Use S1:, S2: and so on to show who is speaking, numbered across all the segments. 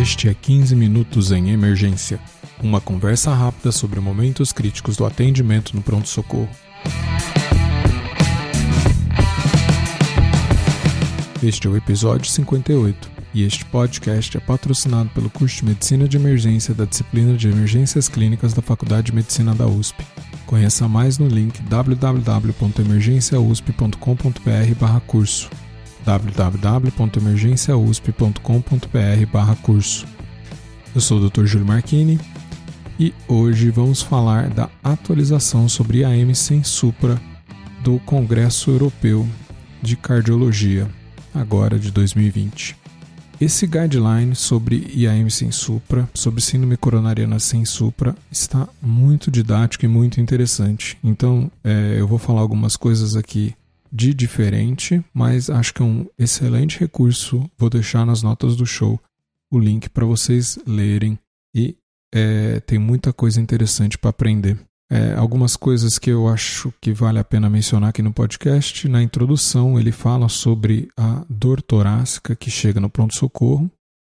S1: Este é 15 Minutos em Emergência uma conversa rápida sobre momentos críticos do atendimento no pronto-socorro. Este é o episódio 58 e este podcast é patrocinado pelo curso de Medicina de Emergência da disciplina de Emergências Clínicas da Faculdade de Medicina da USP. Conheça mais no link www.emergenciausp.com.br/curso www.emergenciausp.com.br/curso. Eu sou o Dr. Júlio Marchini e hoje vamos falar da atualização sobre IAM sem supra do Congresso Europeu de Cardiologia, agora de 2020. Esse guideline sobre IAM sem supra, sobre síndrome coronariana sem supra, está muito didático e muito interessante. Então, é, eu vou falar algumas coisas aqui de diferente, mas acho que é um excelente recurso. Vou deixar nas notas do show o link para vocês lerem e é, tem muita coisa interessante para aprender. É, algumas coisas que eu acho que vale a pena mencionar aqui no podcast. Na introdução, ele fala sobre a dor torácica que chega no pronto-socorro,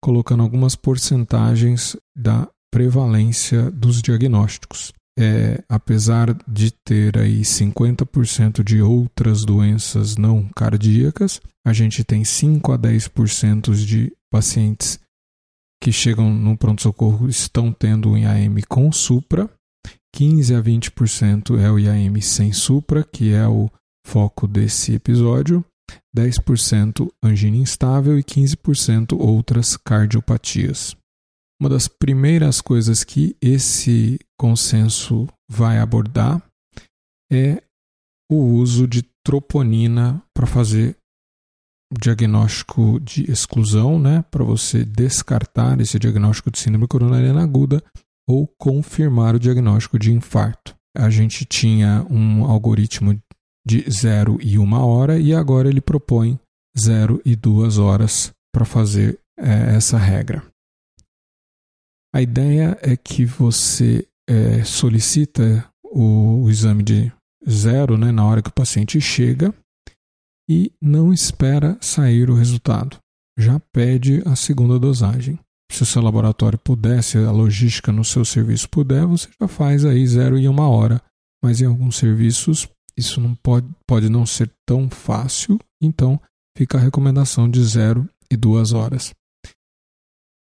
S1: colocando algumas porcentagens da prevalência dos diagnósticos. É, apesar de ter aí 50% de outras doenças não cardíacas, a gente tem 5 a 10% de pacientes que chegam no pronto-socorro estão tendo um IAM com supra, 15 a 20% é o IAM sem supra, que é o foco desse episódio, 10% angina instável e 15% outras cardiopatias. Uma das primeiras coisas que esse consenso vai abordar é o uso de troponina para fazer diagnóstico de exclusão, né, para você descartar esse diagnóstico de síndrome coronariana aguda ou confirmar o diagnóstico de infarto. A gente tinha um algoritmo de 0 e 1 hora e agora ele propõe 0 e 2 horas para fazer é, essa regra. A ideia é que você é, solicita o, o, exame de zero né, na hora que o paciente chega e não espera sair o resultado. Já pede a segunda dosagem. Se o seu laboratório puder, se a logística no seu serviço puder, você já faz aí zero e uma hora. Mas em alguns serviços isso não pode, pode não ser tão fácil, então fica a recomendação de zero e duas horas.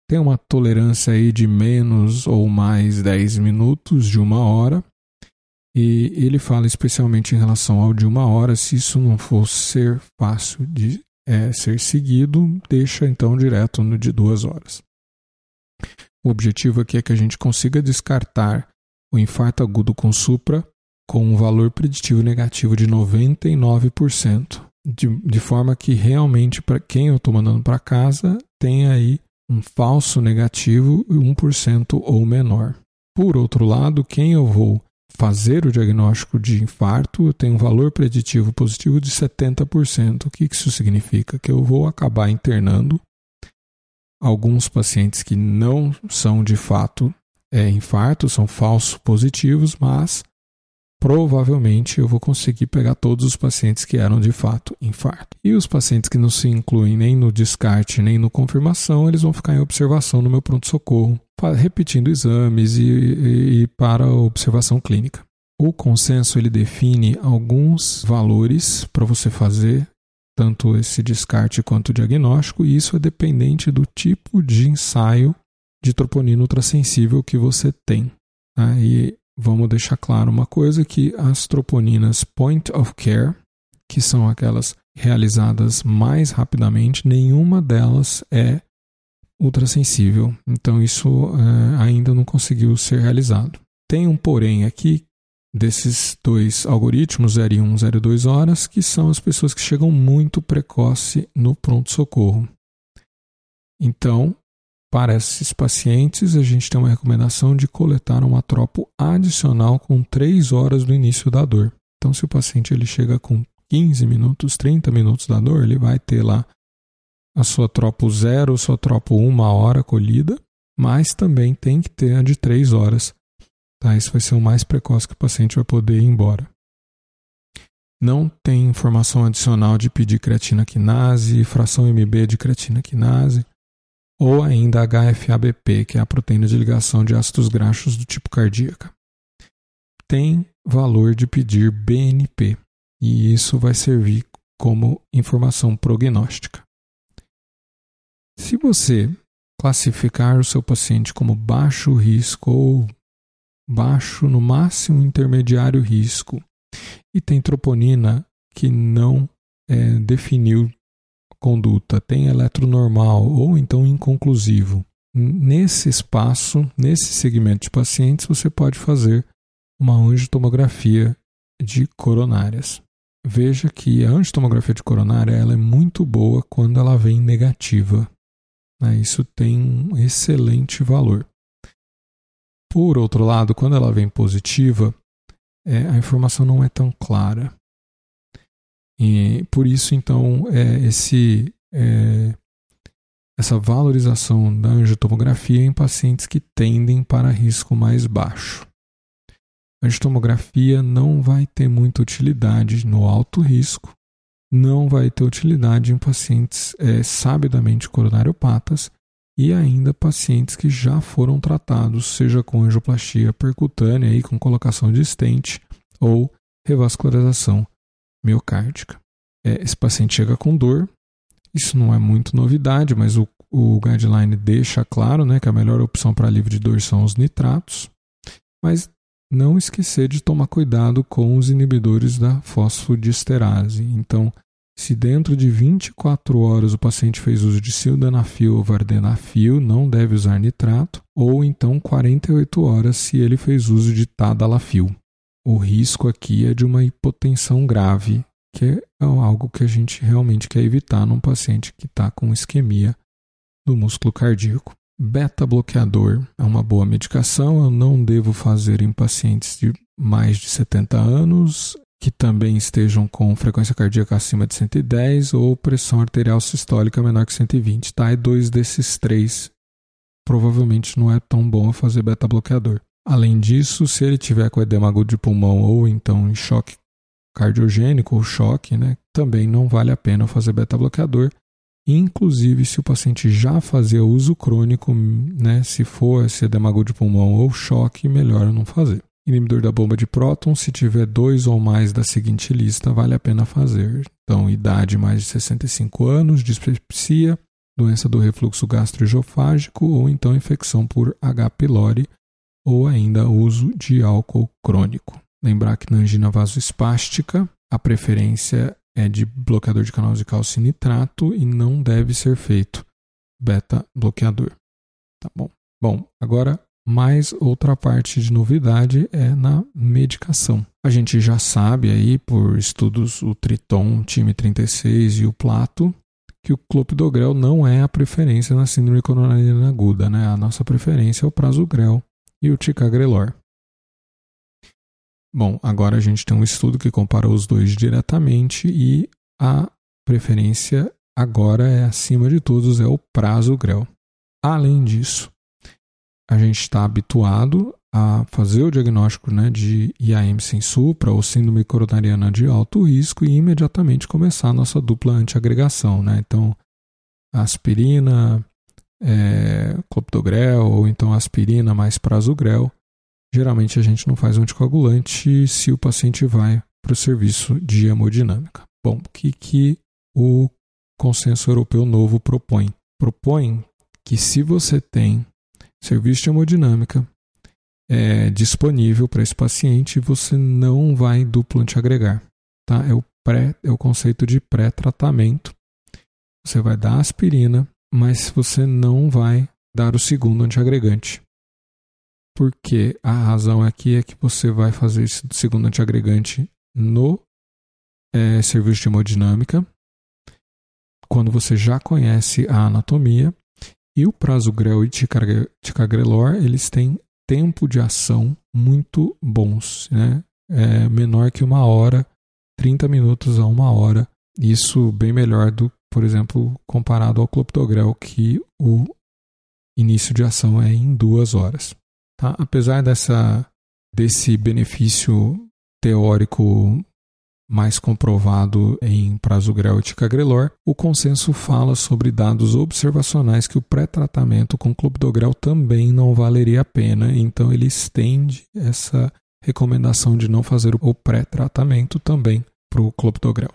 S1: Tem uma tolerância aí de menos ou mais 10 minutos de uma hora, e ele fala especialmente em relação ao de uma hora, se isso não for ser fácil de é, ser seguido, deixa então direto no de duas horas. O objetivo aqui é que a gente consiga descartar o infarto agudo com supra com um valor preditivo negativo de 99%, de, de forma que realmente, para quem eu estou mandando para casa, tenha aí um falso negativo 1% ou menor. Por outro lado, quem eu vou fazer o diagnóstico de infarto, tenho um valor preditivo positivo de 70%. O que isso significa? Que eu vou acabar internando alguns pacientes que não são de fato é, infarto, são falsos positivos, mas provavelmente eu vou conseguir pegar todos os pacientes que eram de fato infarto. E os pacientes que não se incluem nem no descarte nem no confirmação, eles vão ficar em observação no meu pronto-socorro repetindo exames e, e, e para observação clínica. O consenso ele define alguns valores para você fazer tanto esse descarte quanto o diagnóstico, e isso é dependente do tipo de ensaio de troponina ultrassensível que você tem. Tá? E vamos deixar claro uma coisa que as troponinas point of care, que são aquelas realizadas mais rapidamente, nenhuma delas é ultrassensível. Então isso é, ainda não conseguiu ser realizado. Tem um porém aqui desses dois algoritmos, 0 e 1, 0 e 2 horas, que são as pessoas que chegam muito precoce no pronto-socorro. Então, para esses pacientes, a gente tem uma recomendação de coletar um atropo adicional com 3 horas do início da dor. Então, se o paciente ele chega com 15 minutos, 30 minutos da dor, ele vai ter lá a sua tropo zero, a sua tropo uma hora colhida, mas também tem que ter a de três horas. Tá? Isso vai ser o mais precoce que o paciente vai poder ir embora. Não tem informação adicional de pedir creatina quinase, fração MB de creatina quinase. Ou ainda HFABP, que é a proteína de ligação de ácidos graxos do tipo cardíaca. Tem valor de pedir BNP, e isso vai servir como informação prognóstica. Se você classificar o seu paciente como baixo risco ou baixo, no máximo intermediário risco, e tem troponina que não é, definiu conduta, tem eletronormal ou então inconclusivo. Nesse espaço, nesse segmento de pacientes, você pode fazer uma angiotomografia de coronárias. Veja que a angiotomografia de coronária ela é muito boa quando ela vem negativa. Né? Isso tem um excelente valor. Por outro lado, quando ela vem positiva, é, a informação não é tão clara. E por isso, então, é, esse, é, essa valorização da angiotomografia em pacientes que tendem para risco mais baixo. A angiotomografia não vai ter muita utilidade no alto risco, não vai ter utilidade em pacientes é, sabidamente coronariopatas e ainda pacientes que já foram tratados, seja com angioplastia percutânea e com colocação de stent ou revascularização miocárdica. É, esse paciente chega com dor, isso não é muito novidade, mas o, o guideline deixa claro né, que a melhor opção para alívio de dor são os nitratos, mas não esquecer de tomar cuidado com os inibidores da fosfodiesterase. Então, se dentro de 24 horas o paciente fez uso de sildenafil ou vardenafil, não deve usar nitrato, ou então 48 horas se ele fez uso de tadalafil o risco aqui é de uma hipotensão grave, que é algo que a gente realmente quer evitar num paciente que está com isquemia do músculo cardíaco. Beta-bloqueador é uma boa medicação, eu não devo fazer em pacientes de mais de 70 anos, que também estejam com frequência cardíaca acima de 110 ou pressão arterial sistólica menor que 120. Tá? E dois desses três provavelmente não é tão bom fazer beta-bloqueador. Além disso, se ele tiver com edema agudo de pulmão ou então em choque cardiogênico ou choque, né, também não vale a pena fazer beta-bloqueador. Inclusive, se o paciente já fazer uso crônico, né, se for esse edema agudo de pulmão ou choque, melhor não fazer. Inibidor da bomba de próton, se tiver dois ou mais da seguinte lista, vale a pena fazer. Então, idade mais de 65 anos, dispepsia, doença do refluxo gastroesofágico ou então infecção por H. pylori ou ainda uso de álcool crônico. Lembrar que na angina vasoespástica a preferência é de bloqueador de canal de cálcio nitrato e não deve ser feito beta bloqueador. Tá bom? Bom, agora mais outra parte de novidade é na medicação. A gente já sabe aí por estudos o Triton, time 36 e o Plato que o clopidogrel não é a preferência na síndrome coronariana aguda, né? A nossa preferência é o prasugrel e o ticagrelor. Bom, agora a gente tem um estudo que compara os dois diretamente e a preferência agora é acima de todos é o prazo grel. Além disso, a gente está habituado a fazer o diagnóstico né, de IAM sem supra ou síndrome coronariana de alto risco e imediatamente começar a nossa dupla antiagregação. Né? Então, aspirina, é, clopidogrel ou então aspirina mais prasugrel. Geralmente a gente não faz anticoagulante se o paciente vai para o serviço de hemodinâmica. Bom, o que, que o consenso europeu novo propõe? Propõe que se você tem serviço de hemodinâmica é, disponível para esse paciente, você não vai duplo antiagregar. Tá? É, o pré, é o conceito de pré-tratamento. Você vai dar aspirina mas você não vai dar o segundo antiagregante. Porque a razão aqui é que você vai fazer esse segundo antiagregante no é, serviço de hemodinâmica, quando você já conhece a anatomia, e o prasugrel e ticagrelor, eles têm tempo de ação muito bons, né? É menor que uma hora, 30 minutos a uma hora. Isso bem melhor do por exemplo, comparado ao clopidogrel, que o início de ação é em duas horas. Tá? Apesar dessa, desse benefício teórico mais comprovado em prasugrel e ticagrelor, o consenso fala sobre dados observacionais que o pré-tratamento com clopidogrel também não valeria a pena, então ele estende essa recomendação de não fazer o pré-tratamento também para o clopidogrel.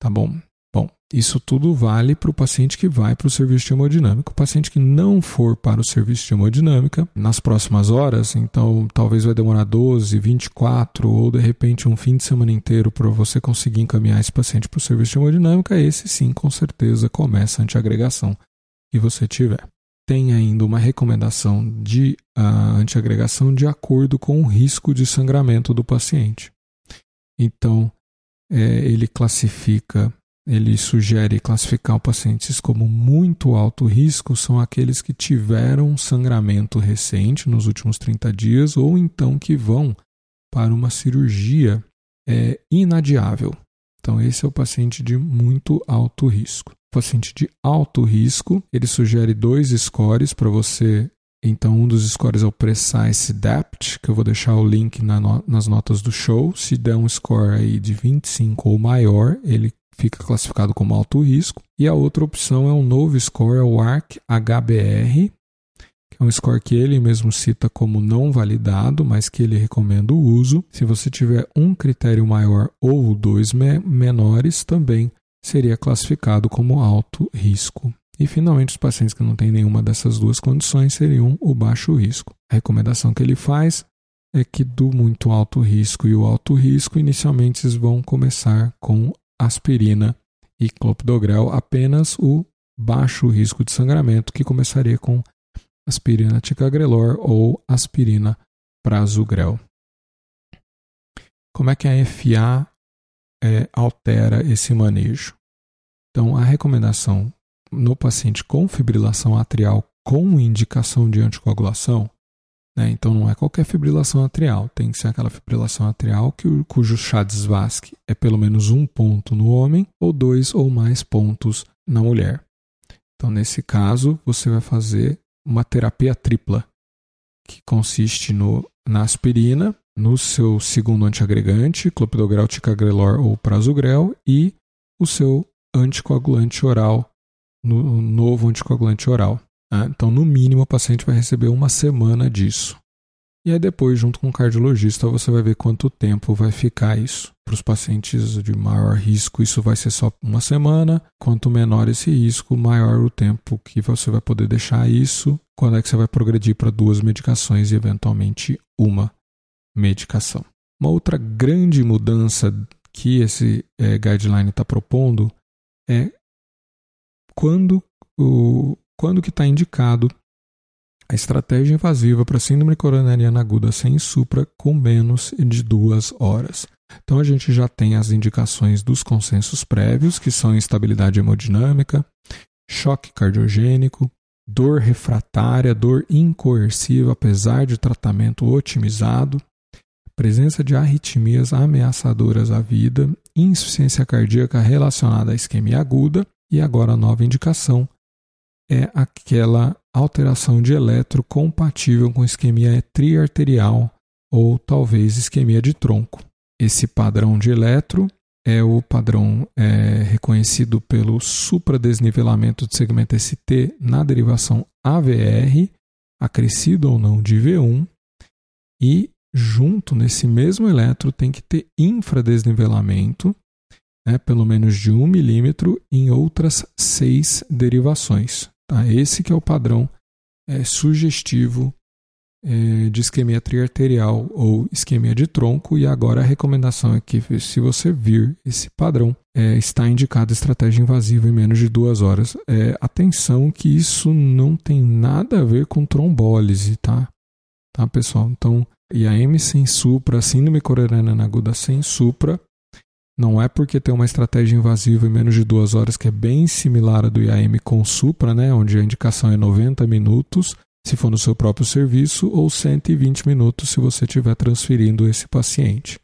S1: Tá bom? Bom, isso tudo vale para o paciente que vai para o serviço de hemodinâmica. O paciente que não for para o serviço de hemodinâmica, nas próximas horas, então talvez vai demorar 12, 24 ou de repente um fim de semana inteiro para você conseguir encaminhar esse paciente para o serviço de hemodinâmica, esse sim, com certeza, começa a antiagregação que você tiver. Tem ainda uma recomendação de uh, antiagregação de acordo com o risco de sangramento do paciente. Então, é, ele classifica ele sugere classificar pacientes como muito alto risco são aqueles que tiveram sangramento recente nos últimos 30 dias ou então que vão para uma cirurgia é, inadiável. Então, esse é o paciente de muito alto risco. O paciente de alto risco, ele sugere dois scores para você. Então, um dos scores é o Precise Depth, que eu vou deixar o link na no, nas notas do show. Se der um score aí de 25 ou maior, ele fica classificado como alto risco. E a outra opção é um novo score, é o ARC HBR, que é um score que ele mesmo cita como não validado, mas que ele recomenda o uso. Se você tiver um critério maior ou dois me menores, também seria classificado como alto risco. E finalmente, os pacientes que não têm nenhuma dessas duas condições seriam o baixo risco. A recomendação que ele faz é que do muito alto risco e o alto risco, inicialmente vão começar com aspirina e clopidogrel, apenas o baixo risco de sangramento, que começaria com aspirina ticagrelor ou aspirina prasugrel. Como é que a FA é, altera esse manejo? Então, a recomendação no paciente com fibrilação atrial com indicação de anticoagulação né? Então não é qualquer fibrilação atrial, tem que ser aquela fibrilação atrial que, cujo Chades-Vasque é pelo menos um ponto no homem ou dois ou mais pontos na mulher. Então nesse caso você vai fazer uma terapia tripla, que consiste no, na aspirina, no seu segundo antiagregante, clopidogrel, ticagrelor ou prasugrel, e o seu anticoagulante oral, no novo anticoagulante oral. Né? Então, no mínimo, o paciente vai receber uma semana disso. E aí depois, junto com o cardiologista, você vai ver quanto tempo vai ficar isso. Para os pacientes de maior risco, isso vai ser só uma semana. Quanto menor esse risco, maior o tempo que você vai poder deixar isso. Quando é que você vai progredir para duas medicações e eventualmente uma medicação. Uma outra grande mudança que esse é, guideline está propondo é quando o, quando que está indicado a estratégia invasiva para síndrome coronariana aguda sem supra com menos de duas horas. Então a gente já tem as indicações dos consensos prévios, que são instabilidade hemodinâmica, choque cardiogênico, dor refratária, dor incoercível apesar de tratamento otimizado, presença de arritmias ameaçadoras à vida, insuficiência cardíaca relacionada à isquemia aguda e agora a nova indicação, é aquela alteração de eletro compatível com isquemia triarterial ou talvez isquemia de tronco. Esse padrão de eletro é o padrão é, reconhecido pelo supradesnivelamento de segmento ST na derivação AVR, acrescido ou não de V1, e junto nesse mesmo eletro tem que ter infradesnivelamento, né, pelo menos de 1 milímetro, em outras seis derivações. Tá? Esse que é o padrão é, sugestivo é, de isquemia triarterial ou isquemia de tronco. E agora a recomendação é que, se você vir esse padrão, é, está indicada estratégia invasiva em menos de duas horas. É, atenção que isso não tem nada a ver com trombólise, tá? Tá, pessoal? Então, IAM sem supra, síndrome coronariana aguda sem supra, não é porque tem uma estratégia invasiva em menos de duas horas que é bem similar à do IAM com Supra, né, onde a indicação é 90 minutos, se for no seu próprio serviço, ou 120 minutos se você estiver transferindo esse paciente.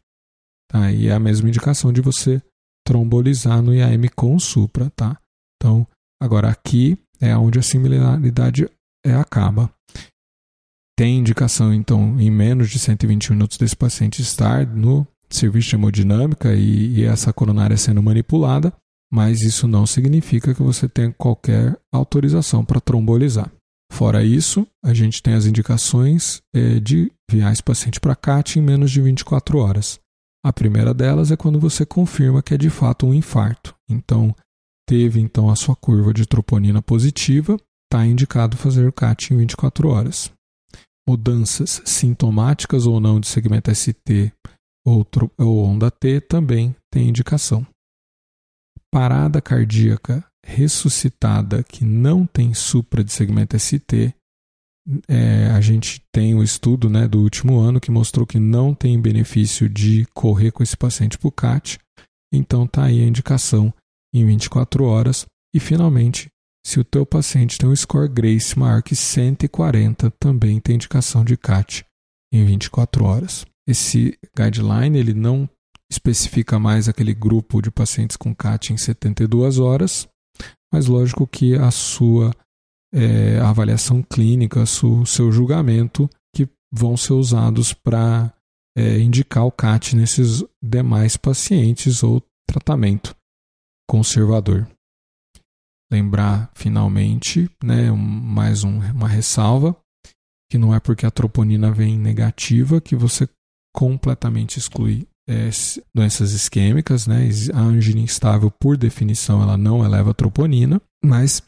S1: Tá? E é a mesma indicação de você trombolizar no IAM com Supra. Tá? Então, agora aqui é onde a similaridade é, acaba. Tem indicação, então, em menos de 120 minutos desse paciente estar no serviço de hemodinâmica e, e essa coronária sendo manipulada, mas isso não significa que você tenha qualquer autorização para trombolizar. Fora isso, a gente tem as indicações é, de enviar esse paciente para CAT em menos de 24 horas. A primeira delas é quando você confirma que é de fato um infarto. Então, teve então a sua curva de troponina positiva, está indicado fazer o CAT em 24 horas. Mudanças sintomáticas ou não de segmento ST ou, ou onda T também tem indicação. Parada cardíaca ressuscitada que não tem supra de segmento ST, é, a gente tem um estudo né, do último ano que mostrou que não tem benefício de correr com esse paciente para o CAT, então está aí a indicação em 24 horas. E finalmente, se o teu paciente tem um score GRACE maior que 140, também tem indicação de CAT em 24 horas. Esse guideline ele não especifica mais aquele grupo de pacientes com CAT em 72 horas, mas lógico que a sua é, avaliação clínica, o seu julgamento, que vão ser usados para é, indicar o CAT nesses demais pacientes ou tratamento conservador. Lembrar finalmente, né, mais um, uma ressalva, que não é porque a troponina vem negativa que você completamente exclui é, doenças isquêmicas, né? A angina instável, por definição, ela não eleva a troponina, mas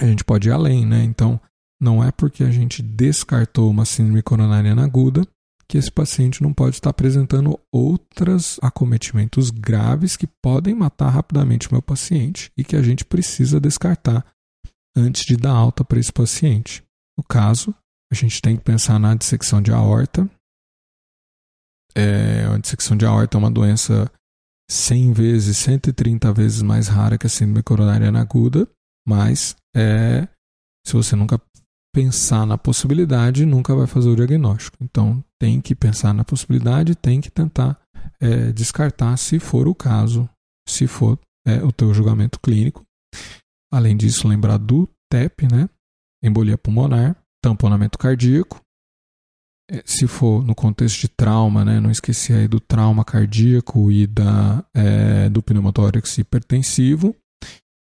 S1: a gente pode ir além, né? Então, não é porque a gente descartou uma síndrome coronariana aguda que esse paciente não pode estar apresentando outros acometimentos graves que podem matar rapidamente o meu paciente e que a gente precisa descartar antes de dar alta para esse paciente. No caso, a gente tem que pensar na dissecção de aorta, é, a dissecção de aorta é uma doença 100 vezes, 130 vezes mais rara que a síndrome coronariana aguda, mas é, se você nunca pensar na possibilidade, nunca vai fazer o diagnóstico. Então, tem que pensar na possibilidade, tem que tentar é, descartar, se for o caso, se for é, o teu julgamento clínico. Além disso, lembrar do TEP, né? Embolia pulmonar, tamponamento cardíaco, se for no contexto de trauma, né, não esquecer aí do trauma cardíaco e da, é, do pneumotórax hipertensivo.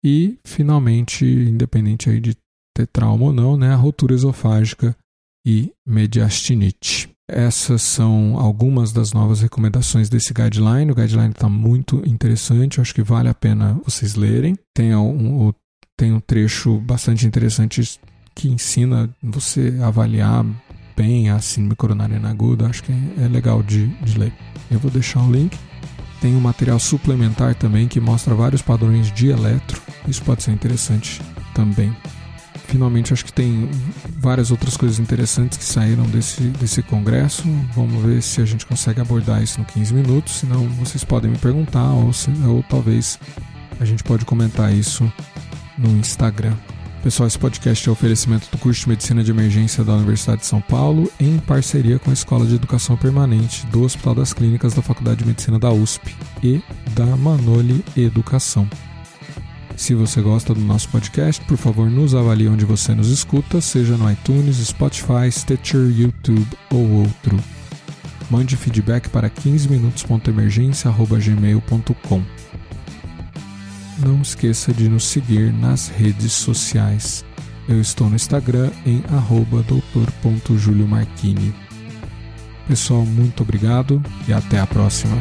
S1: E, finalmente, independente aí de ter trauma ou não, né, a rotura esofágica e mediastinite. Essas são algumas das novas recomendações desse guideline. O guideline está muito interessante, acho que vale a pena vocês lerem. Tem um, tem um trecho bastante interessante que ensina você a avaliar a síndrome coronariana aguda, acho que é legal de, de ler. Eu vou deixar o link. Tem um material suplementar também que mostra vários padrões de eletro. Isso pode ser interessante também. Finalmente, acho que tem várias outras coisas interessantes que saíram desse, desse congresso. Vamos ver se a gente consegue abordar isso no 15 minutos. Senão, vocês podem me perguntar, ou, se, ou talvez a gente pode comentar isso no Instagram. Pessoal, esse podcast é um oferecimento do curso de Medicina de Emergência da Universidade de São Paulo, em parceria com a Escola de Educação Permanente do Hospital das Clínicas da Faculdade de Medicina da USP e da Manoli Educação. Se você gosta do nosso podcast, por favor, nos avalie onde você nos escuta, seja no iTunes, Spotify, Stitcher, YouTube ou outro. Mande feedback para 15minutos.emergência.gmail.com não esqueça de nos seguir nas redes sociais. Eu estou no Instagram em doutor.juliomarquini. Pessoal, muito obrigado e até a próxima.